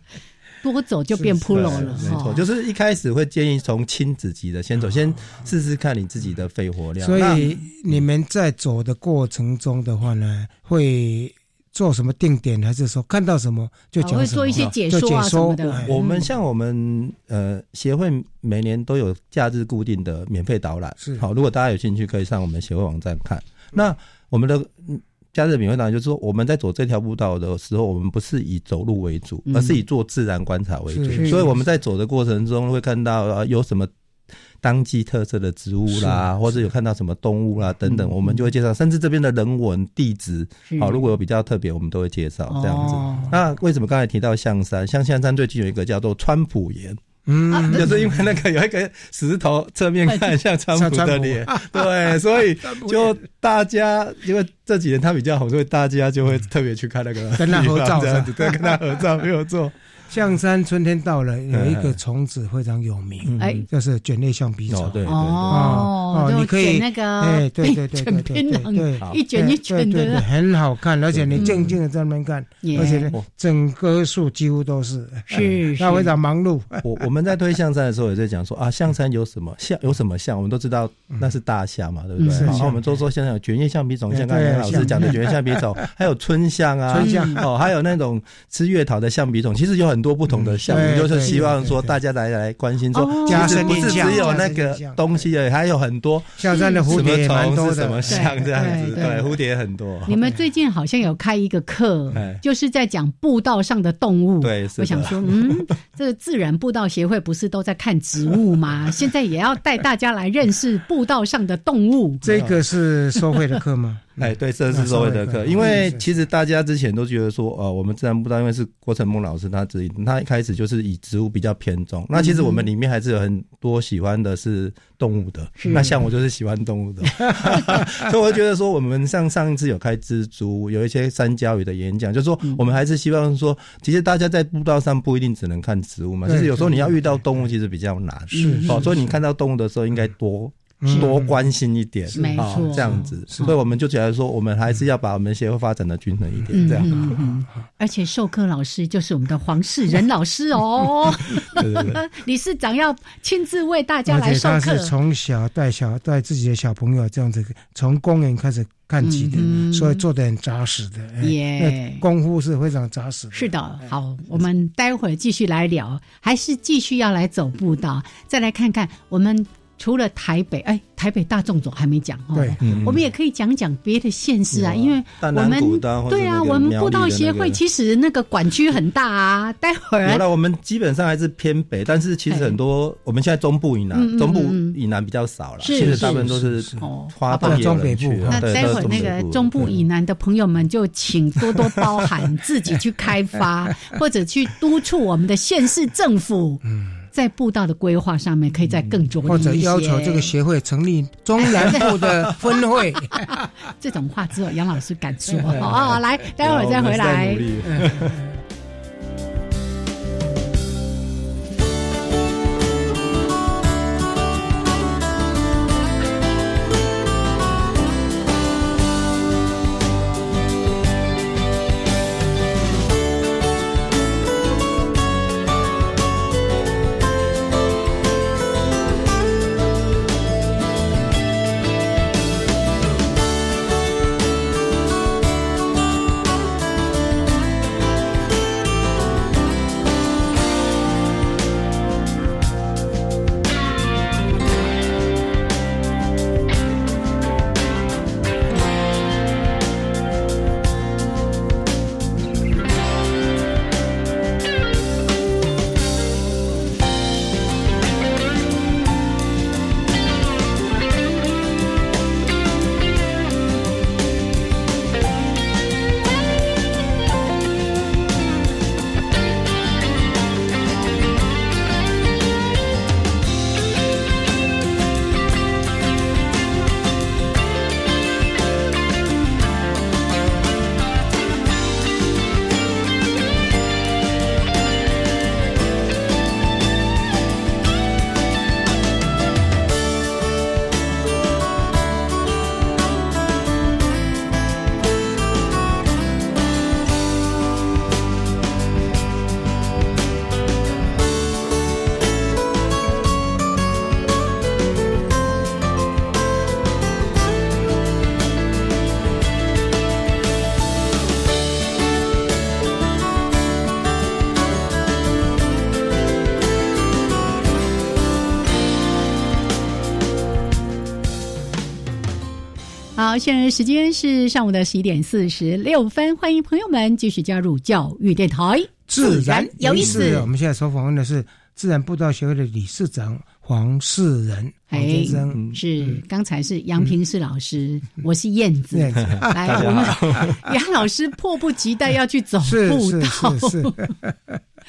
多走就变 pro 了，没错，就是一开始会建议从亲子级的先走，先试试看你自己的肺活量。所以你们在走的过程中的话呢，会做什么定点，还是说看到什么就讲什么？会做一些解说啊什么的。我们像我们呃协会每年都有假日固定的免费导览，是好。如果大家有兴趣，可以上我们协会网站看。那我们的。假日免费导览就是说，我们在走这条步道的时候，我们不是以走路为主，而是以做自然观察为主。所以我们在走的过程中，会看到有什么当季特色的植物啦，或者有看到什么动物啦等等，我们就会介绍。甚至这边的人文地质，好，如果有比较特别，我们都会介绍这样子。那为什么刚才提到象山？像象山最近有一个叫做川普岩。嗯，就是因为那个有一个石头侧面看像川普的脸，对，所以 就大家因为这几年他比较红，所以大家就会特别去看那个跟他合照这样子，对，跟他合照没有错。象山春天到了，有一个虫子非常有名，哎，就是卷叶象鼻虫。对哦哦，你可以那个，哎，对对对对对对，一卷一卷的，很好看，而且你静静的在那边看，而且呢，整棵树几乎都是，是，那非常忙碌。我我们在推象山的时候也在讲说啊，象山有什么象，有什么象，我们都知道那是大象嘛，对不对？然后我们都说现在有卷叶象鼻虫，像刚才老师讲的卷叶象鼻虫，还有春象啊，春象。哦，还有那种吃月桃的象鼻虫，其实有很。很多不同的项目，就是希望说大家来来关心，说其实不是只有那个东西而已，还有很多像这样的蝴蝶蛮多的，什么像这样子，对，蝴蝶很多。你们最近好像有开一个课，就是在讲步道上的动物。对，我想说，嗯，这个自然步道协会不是都在看植物吗？现在也要带大家来认识步道上的动物。这个是收费的课吗？哎，对，这是所谓的课，因为其实大家之前都觉得说，呃，我们自然不知道，因为是郭成梦老师他指引，他一开始就是以植物比较偏重。那其实我们里面还是有很多喜欢的是动物的，那像我就是喜欢动物的，所以我觉得说，我们像上一次有开蜘蛛，有一些三焦鱼的演讲，就是说我们还是希望说，其实大家在步道上不一定只能看植物嘛，就是有时候你要遇到动物其实比较难，是哦，所以你看到动物的时候应该多。多关心一点，没错，这样子，所以我们就觉得说，我们还是要把我们协会发展的均衡一点，这样。而且授课老师就是我们的黄世仁老师哦，理事长要亲自为大家来授课。他是从小带小带自己的小朋友这样子，从公园开始看起的，所以做的很扎实的，耶，功夫是非常扎实。是的，好，我们待会儿继续来聊，还是继续要来走步道，再来看看我们。除了台北，哎，台北大众总还没讲哦。对，我们也可以讲讲别的县市啊，因为我们对啊，我们步道协会其实那个管区很大啊。待会儿，有了，我们基本上还是偏北，但是其实很多我们现在中部以南，中部以南比较少了，其实大部分都是花到中北部。那待会儿那个中部以南的朋友们就请多多包涵，自己去开发或者去督促我们的县市政府。嗯。在步道的规划上面可以再更着力或者要求这个协会成立中南部的分会。这种话只有杨老师敢说哦。来，待会儿再回来。现在时间是上午的十一点四十六分，欢迎朋友们继续加入教育电台，自然有意思。我们现在所访问的是自然步道协会的理事长黄世仁。先生，是刚才是杨平世老师，我是燕子，来，我们杨老师迫不及待要去走步道。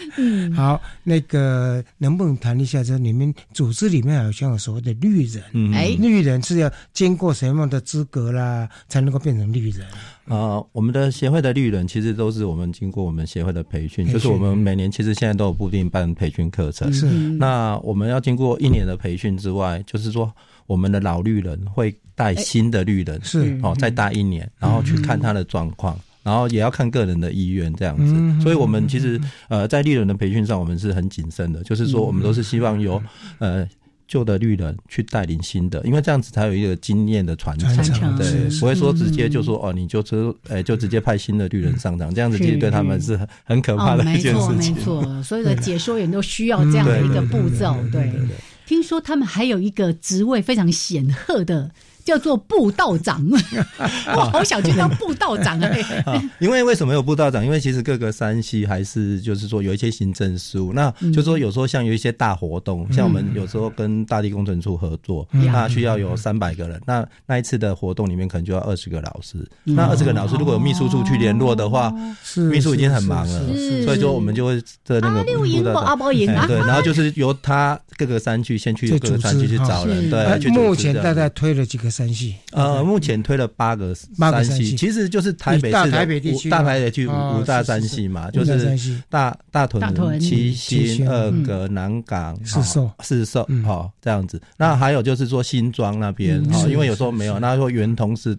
嗯，好，那个能不能谈一下？这你们组织里面好像有所谓的绿人，哎，绿人是要经过什么样的资格啦，才能够变成绿人？啊，我们的协会的绿人其实都是我们经过我们协会的培训，就是我们每年其实现在都有固定办培训课程。是，那我们要经过一年的培训之外，就是说我们的老绿人会带新的绿人，是。哦，再带一年，然后去看他的状况。然后也要看个人的意愿这样子，所以我们其实呃在绿人的培训上，我们是很谨慎的，就是说我们都是希望有呃旧的绿人去带领新的，因为这样子才有一个经验的传承，对，不会说直接就说哦你就直呃就直接派新的绿人上场，这样子其实对他们是很很可怕的一件事情。没错，没错，所有的解说员都需要这样的一个步骤。对，听说他们还有一个职位非常显赫的。叫做布道长，我好想去当布道长哎！因为为什么有布道长？因为其实各个山西还是就是说有一些行政事务，那就说有时候像有一些大活动，像我们有时候跟大地工程处合作，那需要有三百个人，那那一次的活动里面可能就要二十个老师。那二十个老师如果有秘书处去联络的话，秘书已经很忙了，所以说我们就会在那个布道长，对，然后就是由他各个山区先去各个山区去找人，对，目前大概推了几个。山系呃，目前推了八个山系，其实就是台北市台北地区大台北区五大山系嘛，就是大大屯、七星、二阁、南港、四寿、四寿，好这样子。那还有就是说新庄那边，哦，因为有时候没有，那说圆通是是，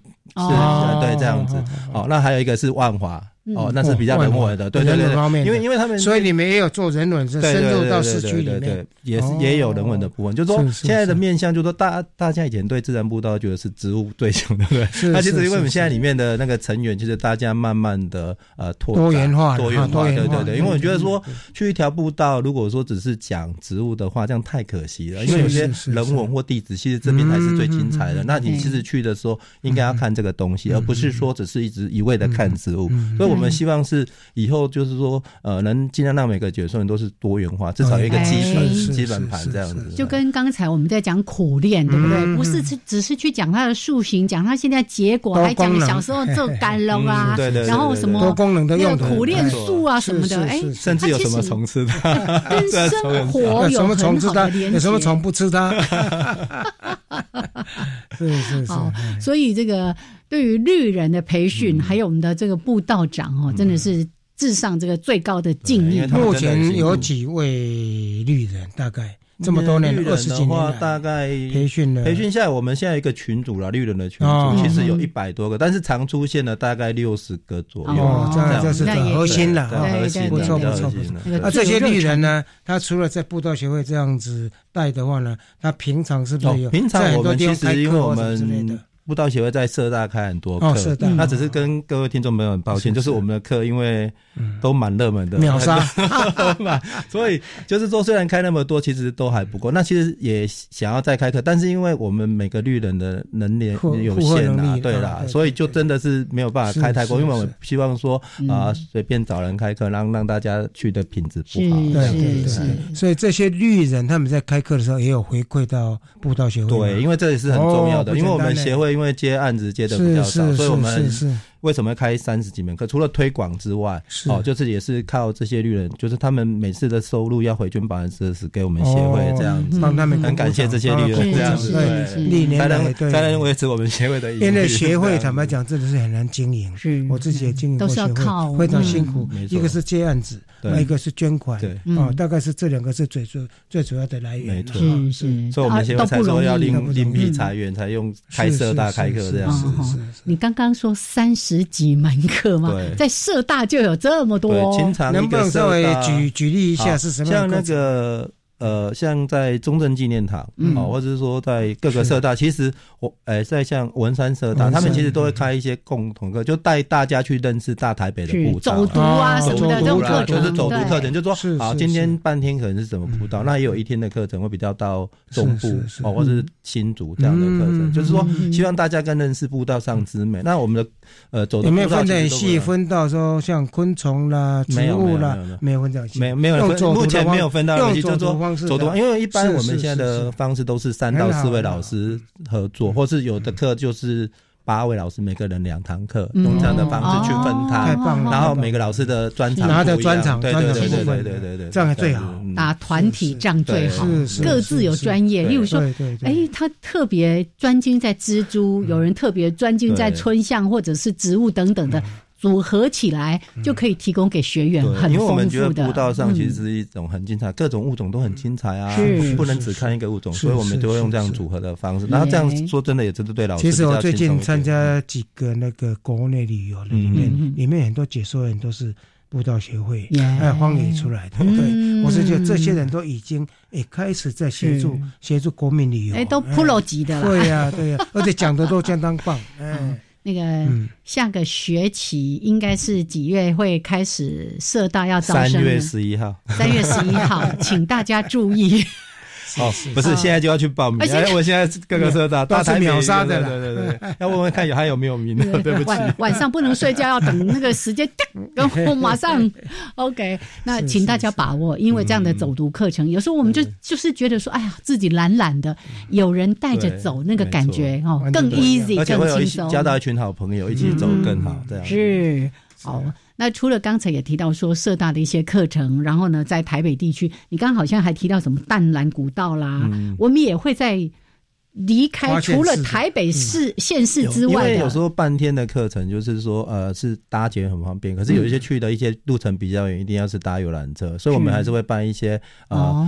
对这样子。哦，那还有一个是万华。哦，那是比较人文的，对对对，因为因为他们，所以你们也有做人文，是深入到市区里面，也是也有人文的部分。就是说，现在的面向，就是说，大大家以前对自然步道觉得是植物对象，对不对？那其实因为我们现在里面的那个成员，其实大家慢慢的呃拓多元化，多元化，对对对。因为我觉得说去一条步道，如果说只是讲植物的话，这样太可惜了。因为有些人文或地质，其实这边才是最精彩的。那你其实去的时候，应该要看这个东西，而不是说只是一直一味的看植物。所以。我们希望是以后就是说，呃，能尽量让每个解说员都是多元化，至少有一个基本基本盘这样子。就跟刚才我们在讲苦练，对不对？不是只只是去讲它的塑形，讲它现在结果，还讲小时候做干龙啊，对对，然后什么多功能的用苦练术啊什么的，哎，甚至有什么虫吃它，跟生活有什么虫吃它，有什么虫不吃它？是是是，所以这个对于绿人的培训，还有我们的这个布道长哦，真的是至上这个最高的敬意。目前有几位绿人？大概。这么多年，二十几年大概培训了，培训下来，我们现在一个群组了，绿人的群组其实有一百多个，但是常出现的大概六十个左右。哦，这样这是核心了，核心不错不错不错。那，这些绿人呢，他除了在布道协会这样子带的话呢，他平常是不是有平常我们其实因为我们之类的？布道协会在社大开很多课，那只是跟各位听众朋友很抱歉，就是我们的课因为都蛮热门的，秒杀，所以就是说虽然开那么多，其实都还不够。那其实也想要再开课，但是因为我们每个绿人的能力有限啊，对啦，所以就真的是没有办法开太多，因为我们希望说啊，随便找人开课，让让大家去的品质不好。对对对，所以这些绿人他们在开课的时候也有回馈到布道协会，对，因为这也是很重要的，因为我们协会。因为接案子接的比较少，所以我们为什么要开三十几门课？除了推广之外，哦，就是也是靠这些绿人，就是他们每次的收入要回捐百分之十给我们协会这样子，帮他们很感谢这些绿人这样子，对，才能才能维持我们协会的。因为协会坦白讲，真的是很难经营，是。我自己也经营过协会，非常辛苦。一个是接案子，一个是捐款，对，哦，大概是这两个是最主最主要的来源。没错，是是，所以我们协会才说要另另辟财源，才用开设大开课这样子。你刚刚说三十几门。课吗？在社大就有这么多，能不能稍微举举例一下是什么？像那个。呃，像在中正纪念堂，哦，或者是说在各个社大，其实我，呃，在像文山社大，他们其实都会开一些共同课，就带大家去认识大台北的步道，走读啊什么的这种课程，就是走读课程，就说好，今天半天可能是怎么步道，那也有一天的课程会比较到中部哦，或者是新竹这样的课程，就是说希望大家更认识步道上之美。那我们的呃走有没有分很细，分到说像昆虫啦、植物啦，没有分到细，没有没有分，目前没有分到细，走读，因为一般我们现在的方式都是三到四位老师合作，或是有的课就是八位老师每个人两堂课，用这样的方式去分摊，太棒了。然后每个老师的专长，他的专长，对对对对对对，这样最好，打团体仗最好，各自有专业。例如说，哎，他特别专精在蜘蛛，有人特别专精在春象或者是植物等等的，组合起来就可以提供给学员很因为我们觉得步道上其实是一种很精彩，各种物种都很精彩啊，不能只看一个物种，所以我们就会用这样组合的方式。然后这样说真的也真的对老师。其实我最近参加几个那个国内旅游里面，里面很多解说员都是步道协会哎荒野出来的。对，我是觉得这些人都已经也开始在协助协助国民旅游，哎，都 pro 级的了。对呀，对呀，而且讲的都相当棒。哎。那个下个学期应该是几月会开始社大要招生？三月十一号。三月十一号，请大家注意。哦，不是，现在就要去报名。哎，我现在各个社大 大台秒杀的，对对对，要问问看有还有没有名额。对不起，晚晚上不能睡觉，要等那个时间，然后马上。OK，那请大家把握，因为这样的走读课程，有时候我们就就是觉得说，哎呀，自己懒懒的，有人带着走，那个感觉哦，更 easy，更轻松，交到一群好朋友一起走更好，这样是好。那除了刚才也提到说社大的一些课程，然后呢，在台北地区，你刚刚好像还提到什么淡蓝古道啦，我们也会在。离开除了台北市县市之外，因为有时候半天的课程就是说，呃，是搭捷很方便，可是有一些去的一些路程比较远，一定要是搭游览车，所以我们还是会办一些啊，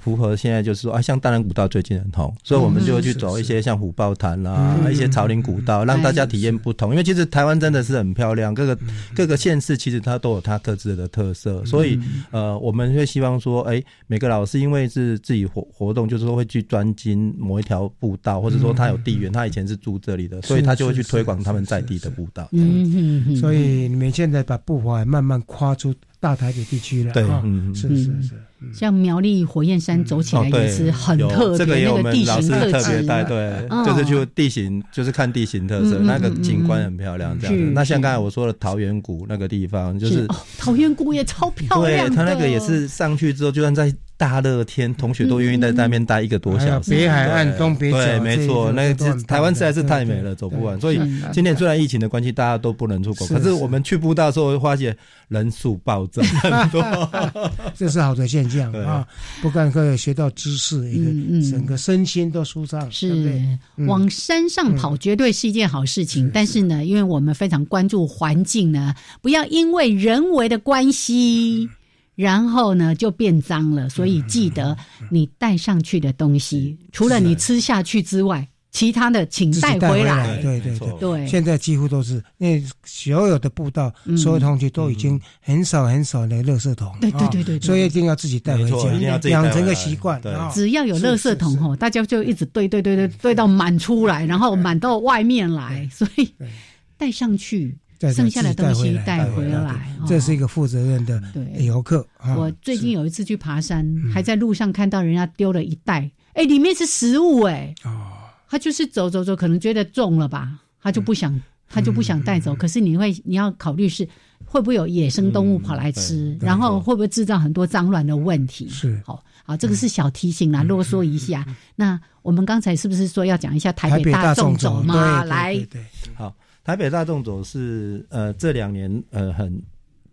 符合现在就是。说啊，像大南古道最近很红，所以我们就会去走一些像虎豹潭啦，一些草林古道，让大家体验不同。因为其实台湾真的是很漂亮，各个各个县市其实它都有它各自的特色，所以呃，我们会希望说，哎，每个老师因为是自己活活动，就是说会去专精某一条。步道，或者说他有地缘，他以前是住这里的，所以他就会去推广他们在地的步道。嗯嗯所以你们现在把步伐慢慢跨出大台北地区了。对，嗯，是是是。像苗栗火焰山走起来也是很特别，那个地形特别带。对，就是就地形，就是看地形特色，那个景观很漂亮。这样子。那像刚才我说的桃源谷那个地方，就是桃源谷也超漂亮。对，它那个也是上去之后，就算在。大热天，同学都愿意在那边待一个多小时。北海岸东北角，对，没错，那台湾实在是太美了，走不完。所以今年虽然疫情的关系，大家都不能出国，可是我们去步道的时候，会发现人数暴增 很多，这是好的现象啊！不但可以学到知识，一个整个身心都舒畅。是往山上跑，绝对是一件好事情。但是呢，因为我们非常关注环境呢，不要因为人为的关系。然后呢，就变脏了。所以记得你带上去的东西，除了你吃下去之外，其他的请带回来。对对对对，现在几乎都是，因为所有的步道、所有同学都已经很少很少的垃圾桶。对对对对，所以一定要自己带回家，养成个习惯。只要有垃圾桶吼，大家就一直堆堆堆堆堆到满出来，然后满到外面来。所以带上去。剩下的东西带回来，这是一个负责任的游客。我最近有一次去爬山，还在路上看到人家丢了一袋，哎，里面是食物，哎，他就是走走走，可能觉得重了吧，他就不想，他就不想带走。可是你会，你要考虑是会不会有野生动物跑来吃，然后会不会制造很多脏乱的问题？是，好，好，这个是小提醒啦，啰嗦一下。那我们刚才是不是说要讲一下台北大众走吗？来，好。台北大众走是呃这两年呃很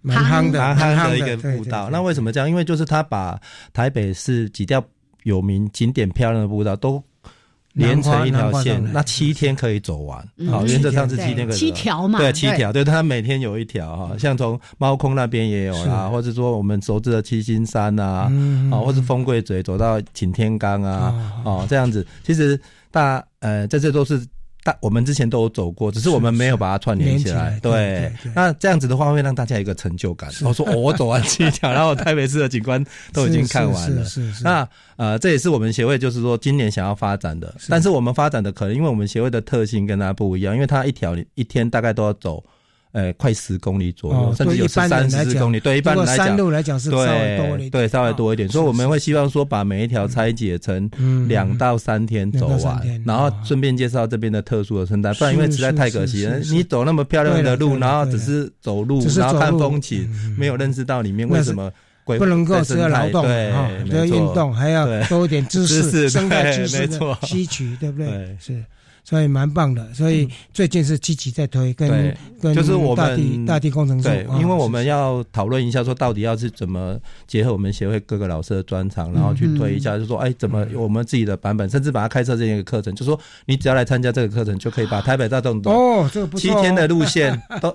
蛮夯的蛮夯的一个步道。那为什么这样？因为就是他把台北市几条有名景点漂亮的步道都连成一条线，那七天可以走完。好，原则上是七天可以。七条嘛，对，七条。对，他每天有一条哈，像从猫空那边也有啦，或者说我们熟知的七星山啊，啊，或是丰贵嘴走到擎天岗啊，哦，这样子。其实大呃，这些都是。我们之前都有走过，只是我们没有把它串联起来。对，那这样子的话会让大家有一个成就感。我说我走完七条，然后台北市的景观都已经看完了。是是。那呃，这也是我们协会就是说今年想要发展的。但是我们发展的可能因为我们协会的特性跟它不一样，因为它一条一天大概都要走。呃，快十公里左右，甚至有三十公里。对一般来讲，路来讲是稍微多一点，对稍微多一点。所以我们会希望说，把每一条拆解成两到三天走完，然后顺便介绍这边的特殊的生态。不然因为实在太可惜了，你走那么漂亮的路，然后只是走路，然后看风景，没有认识到里面为什么不能够只要劳动，对，要运动，还要多一点知识，生态知识的吸取，对不对？是。所以蛮棒的，所以最近是积极在推，跟跟就是我们大地大地工程对，因为我们要讨论一下，说到底要是怎么结合我们协会各个老师的专长，然后去推一下，就说哎，怎么我们自己的版本，甚至把它开设这样一个课程，就说你只要来参加这个课程，就可以把台北大众哦，这个不七天的路线 都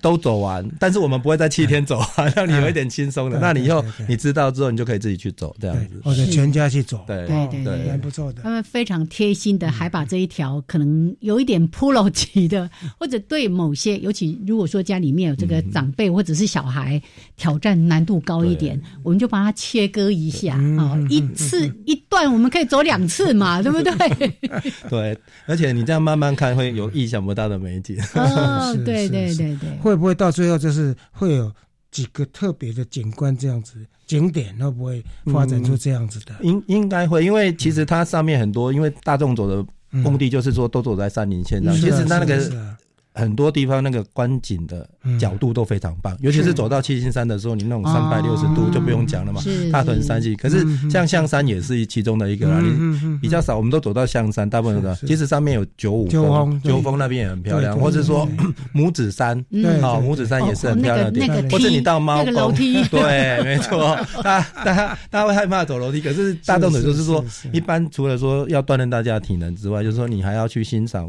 都走完，但是我们不会在七天走完，让你有一点轻松的。那你以后你知道之后，你就可以自己去走这样子，或者全家去走，对。对对，蛮不错的。他们非常贴心的，还把这一条。可能有一点 pro 级的，或者对某些，尤其如果说家里面有这个长辈或者是小孩，挑战难度高一点，我们就把它切割一下啊，一次一段我们可以走两次嘛，对不对？对，而且你这样慢慢看，会有意想不到的美景。哦，对对对对，会不会到最后就是会有几个特别的景观这样子？景点会不会发展出这样子的？应应该会，因为其实它上面很多，因为大众走的目的就是说都走在山林线上，其实它那个。很多地方那个观景的角度都非常棒，尤其是走到七星山的时候，你那种三百六十度就不用讲了嘛，大屯山系。可是像象山也是其中的一个比较少，我们都走到象山，大部分的其实上面有九五峰，九峰那边也很漂亮，或者说拇指山，好拇指山也是很漂亮的地方，或者你到猫楼梯，对，没错，大大家大家会害怕走楼梯，可是大众的就是说，一般除了说要锻炼大家的体能之外，就是说你还要去欣赏。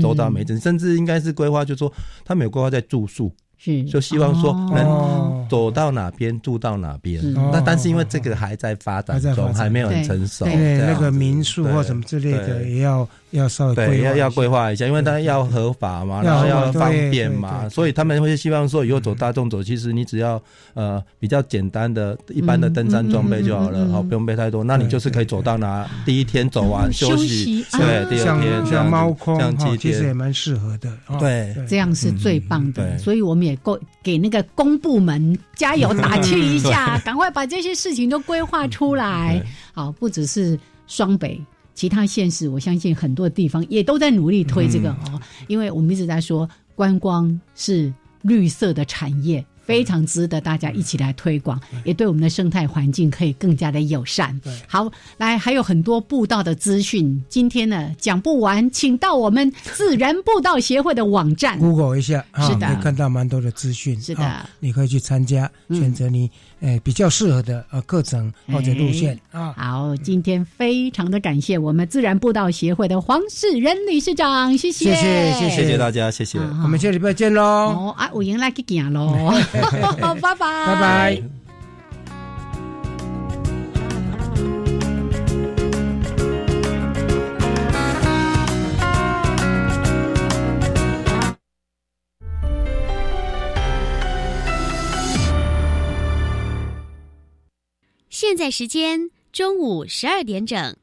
走到每镇，甚至应该是规划，就说他们有规划在住宿，是。就希望说能走到哪边住到哪边。那但是因为这个还在发展中，还没有很成熟，对。那个民宿或什么之类的也要要稍微对要要规划一下，因为它要合法嘛，然后要方便嘛，所以他们会希望说以后走大众走，其实你只要呃比较简单的一般的登山装备就好了，好不用背太多，那你就是可以走到哪第一天走完休息，对，第二天像猫空，像其实也蛮适合的，对，这样是最棒的，所以我们也够给那个公部门加油打气一下，赶快把这些事情都规划出来，好，不只是双北。其他县市，我相信很多地方也都在努力推这个哦，因为我们一直在说观光是绿色的产业。非常值得大家一起来推广，也对我们的生态环境可以更加的友善。好，来还有很多步道的资讯，今天呢讲不完，请到我们自然步道协会的网站，Google 一下，是的，可以看到蛮多的资讯。是的，你可以去参加，选择你诶比较适合的呃课程或者路线啊。好，今天非常的感谢我们自然步道协会的黄世仁理事长，谢谢，谢谢，谢谢大家，谢谢，我们下礼拜见喽。哦，啊，我迎来去见喽。拜拜拜拜。现在时间中午十二点整。